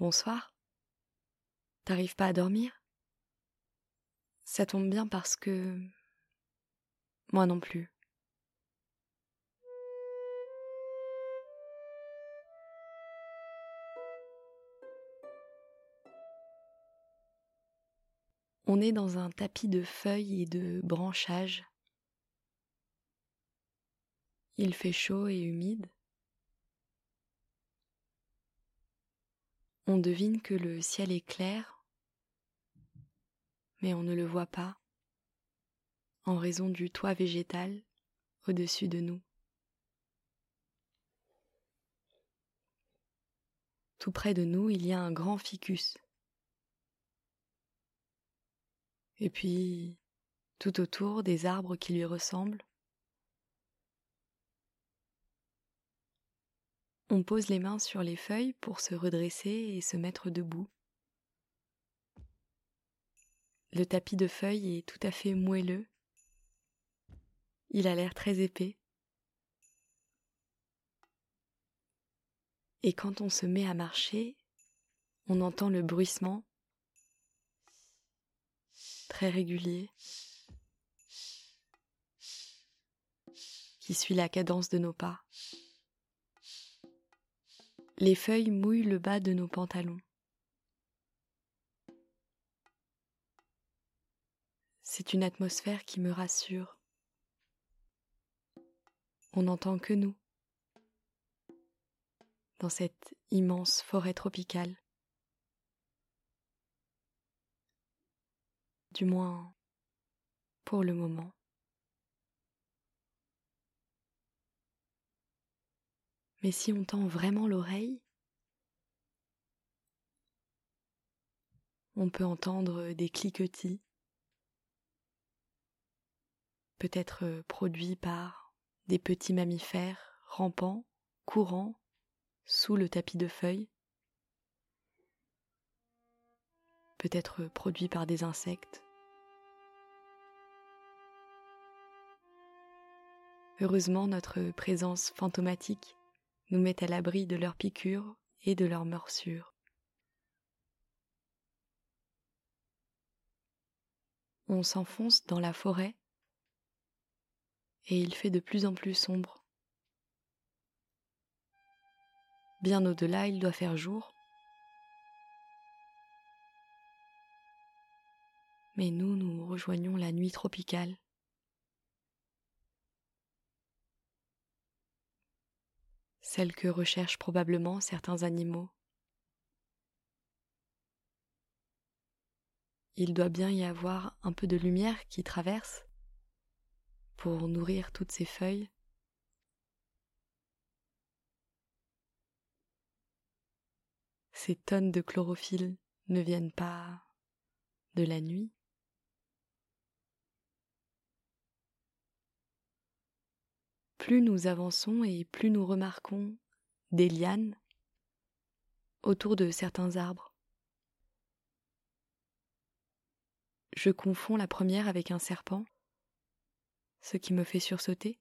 Bonsoir. T'arrives pas à dormir? Ça tombe bien parce que... Moi non plus. On est dans un tapis de feuilles et de branchages. Il fait chaud et humide. On devine que le ciel est clair, mais on ne le voit pas en raison du toit végétal au-dessus de nous. Tout près de nous, il y a un grand ficus. Et puis, tout autour, des arbres qui lui ressemblent. On pose les mains sur les feuilles pour se redresser et se mettre debout. Le tapis de feuilles est tout à fait moelleux. Il a l'air très épais. Et quand on se met à marcher, on entend le bruissement très régulier qui suit la cadence de nos pas. Les feuilles mouillent le bas de nos pantalons. C'est une atmosphère qui me rassure. On n'entend que nous dans cette immense forêt tropicale. du moins pour le moment. Mais si on tend vraiment l'oreille, on peut entendre des cliquetis, peut-être produits par des petits mammifères rampants, courants, sous le tapis de feuilles, peut-être produits par des insectes. Heureusement, notre présence fantomatique nous met à l'abri de leurs piqûres et de leurs morsures. On s'enfonce dans la forêt et il fait de plus en plus sombre. Bien au-delà, il doit faire jour. mais nous, nous rejoignons la nuit tropicale. Celle que recherchent probablement certains animaux. Il doit bien y avoir un peu de lumière qui traverse pour nourrir toutes ces feuilles. Ces tonnes de chlorophylle ne viennent pas de la nuit. Plus nous avançons et plus nous remarquons des lianes autour de certains arbres. Je confonds la première avec un serpent, ce qui me fait sursauter.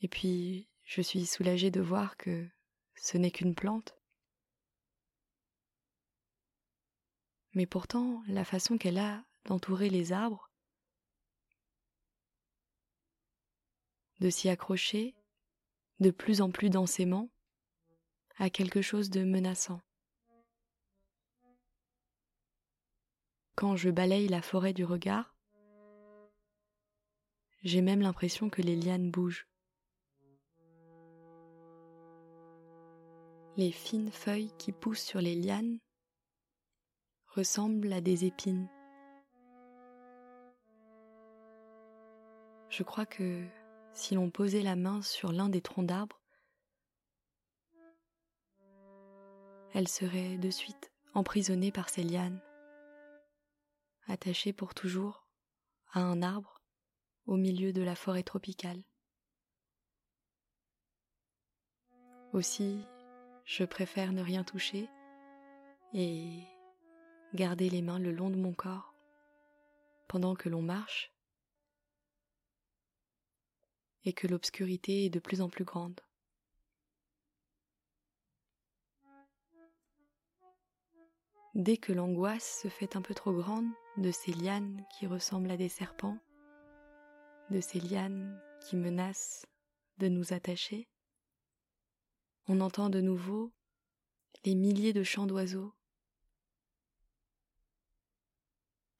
Et puis je suis soulagée de voir que ce n'est qu'une plante. Mais pourtant, la façon qu'elle a d'entourer les arbres de s'y accrocher de plus en plus densément à quelque chose de menaçant. Quand je balaye la forêt du regard, j'ai même l'impression que les lianes bougent. Les fines feuilles qui poussent sur les lianes ressemblent à des épines. Je crois que si l'on posait la main sur l'un des troncs d'arbres, elle serait de suite emprisonnée par ces lianes, attachée pour toujours à un arbre au milieu de la forêt tropicale. Aussi, je préfère ne rien toucher et garder les mains le long de mon corps pendant que l'on marche et que l'obscurité est de plus en plus grande. Dès que l'angoisse se fait un peu trop grande de ces lianes qui ressemblent à des serpents, de ces lianes qui menacent de nous attacher, on entend de nouveau les milliers de chants d'oiseaux.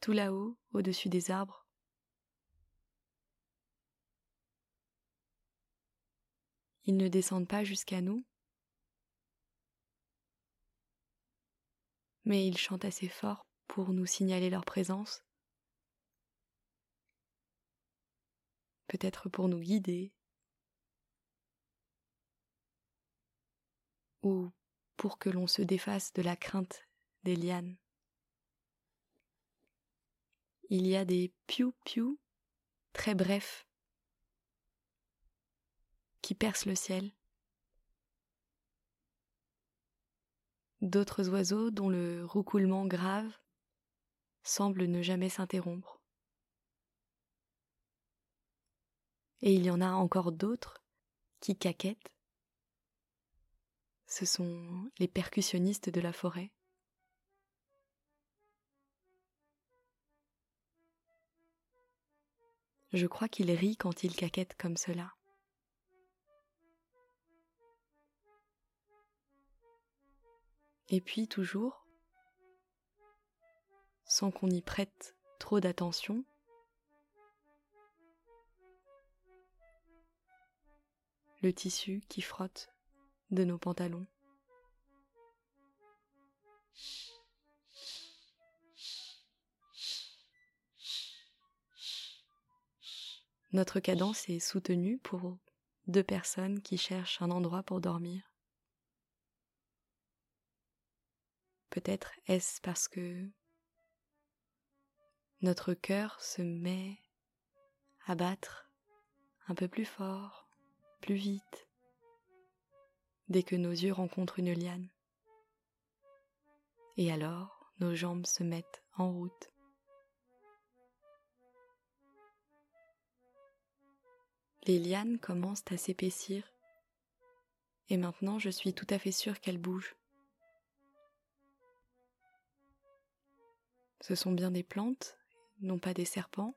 Tout là-haut, au-dessus des arbres, ils ne descendent pas jusqu'à nous, mais ils chantent assez fort pour nous signaler leur présence, peut-être pour nous guider, ou pour que l'on se défasse de la crainte des lianes. Il y a des piou-piou très brefs qui percent le ciel. D'autres oiseaux dont le roucoulement grave semble ne jamais s'interrompre. Et il y en a encore d'autres qui caquettent ce sont les percussionnistes de la forêt. Je crois qu'ils rient quand ils caquettent comme cela. Et puis toujours, sans qu'on y prête trop d'attention, le tissu qui frotte de nos pantalons. Notre cadence est soutenue pour deux personnes qui cherchent un endroit pour dormir. Peut-être est-ce parce que notre cœur se met à battre un peu plus fort, plus vite, dès que nos yeux rencontrent une liane. Et alors, nos jambes se mettent en route. Les lianes commencent à s'épaissir, et maintenant je suis tout à fait sûre qu'elles bougent. Ce sont bien des plantes, non pas des serpents,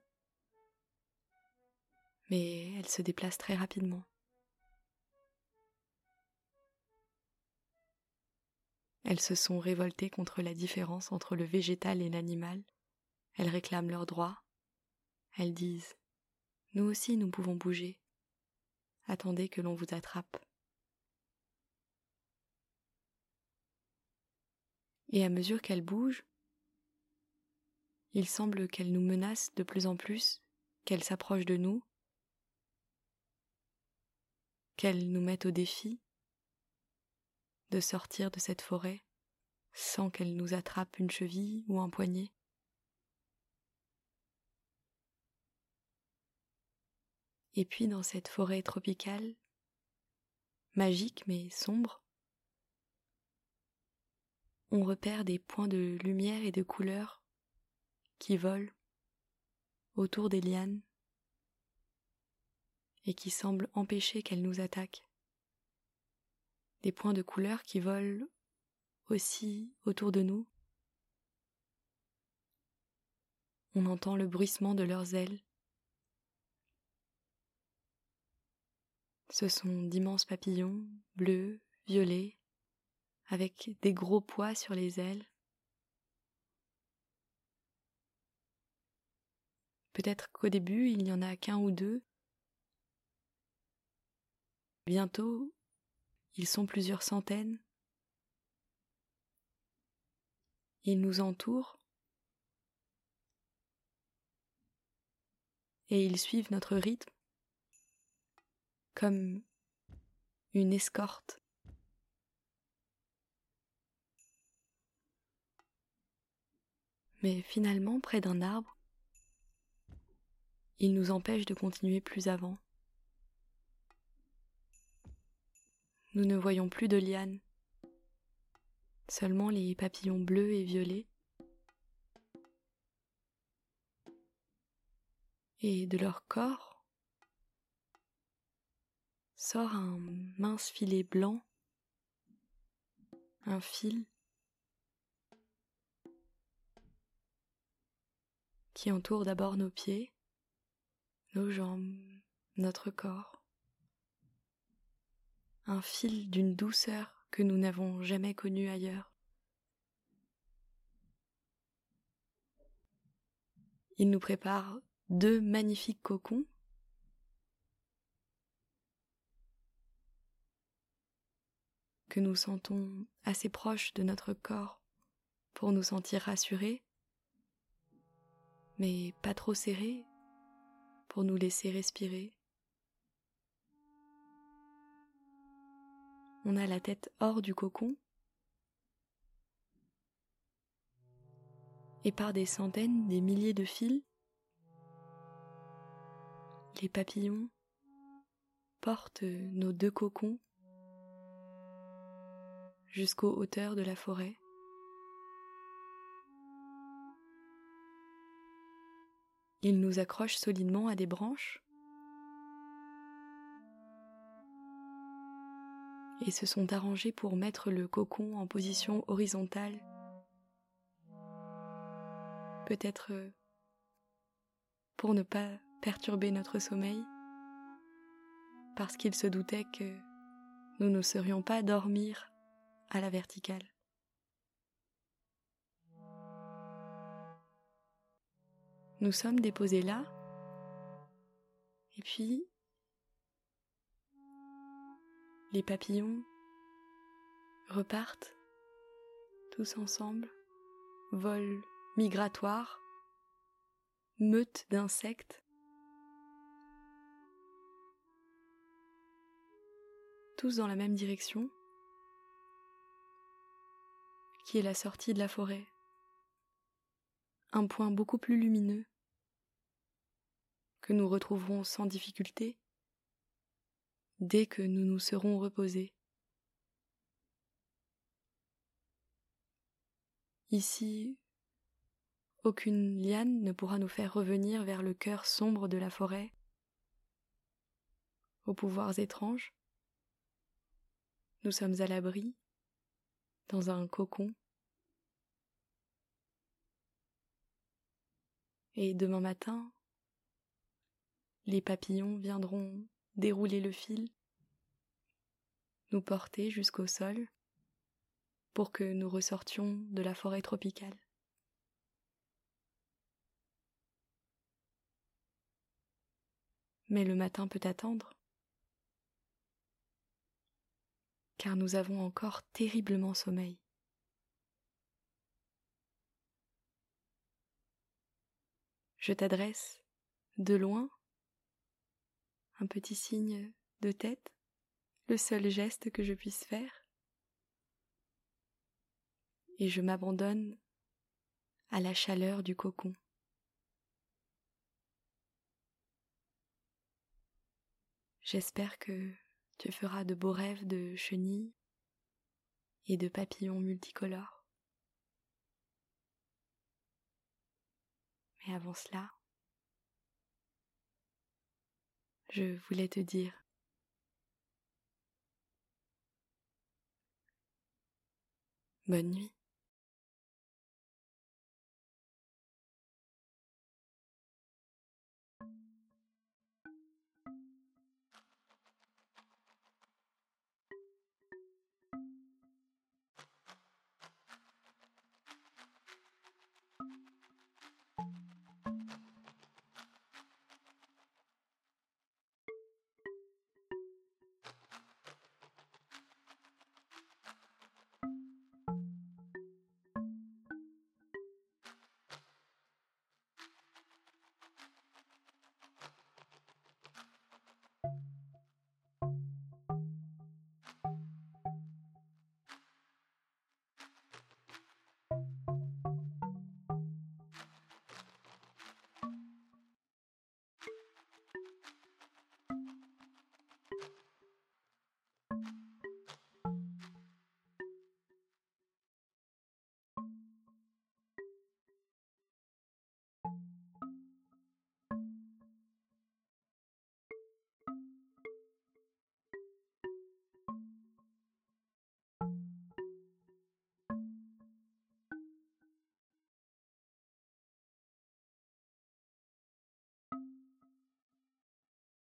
mais elles se déplacent très rapidement. Elles se sont révoltées contre la différence entre le végétal et l'animal. Elles réclament leurs droits. Elles disent Nous aussi nous pouvons bouger. Attendez que l'on vous attrape. Et à mesure qu'elles bougent, il semble qu'elles nous menacent de plus en plus, qu'elles s'approchent de nous, qu'elles nous mettent au défi, de sortir de cette forêt sans qu'elle nous attrape une cheville ou un poignet. Et puis dans cette forêt tropicale, magique mais sombre, on repère des points de lumière et de couleur qui volent autour des lianes et qui semblent empêcher qu'elles nous attaquent des points de couleur qui volent aussi autour de nous. On entend le bruissement de leurs ailes. Ce sont d'immenses papillons, bleus, violets, avec des gros pois sur les ailes. Peut-être qu'au début il n'y en a qu'un ou deux. Bientôt ils sont plusieurs centaines. Ils nous entourent et ils suivent notre rythme comme une escorte. Mais finalement, près d'un arbre, ils nous empêchent de continuer plus avant. Nous ne voyons plus de lianes, seulement les papillons bleus et violets. Et de leur corps sort un mince filet blanc, un fil qui entoure d'abord nos pieds, nos jambes, notre corps. Un fil d'une douceur que nous n'avons jamais connue ailleurs. Il nous prépare deux magnifiques cocons que nous sentons assez proches de notre corps pour nous sentir rassurés, mais pas trop serrés nous laisser respirer. On a la tête hors du cocon et par des centaines, des milliers de fils, les papillons portent nos deux cocons jusqu'aux hauteurs de la forêt. Ils nous accrochent solidement à des branches et se sont arrangés pour mettre le cocon en position horizontale. Peut-être pour ne pas perturber notre sommeil, parce qu'ils se doutaient que nous ne serions pas dormir à la verticale. Nous sommes déposés là, et puis les papillons repartent tous ensemble, vol migratoire, meute d'insectes, tous dans la même direction, qui est la sortie de la forêt. Un point beaucoup plus lumineux que nous retrouverons sans difficulté dès que nous nous serons reposés. Ici, aucune liane ne pourra nous faire revenir vers le cœur sombre de la forêt, aux pouvoirs étranges. Nous sommes à l'abri dans un cocon. Et demain matin, les papillons viendront dérouler le fil, nous porter jusqu'au sol pour que nous ressortions de la forêt tropicale. Mais le matin peut attendre. car nous avons encore terriblement sommeil. Je t'adresse, de loin, un petit signe de tête, le seul geste que je puisse faire, et je m'abandonne à la chaleur du cocon. J'espère que tu feras de beaux rêves de chenilles et de papillons multicolores. Mais avant cela, je voulais te dire bonne nuit.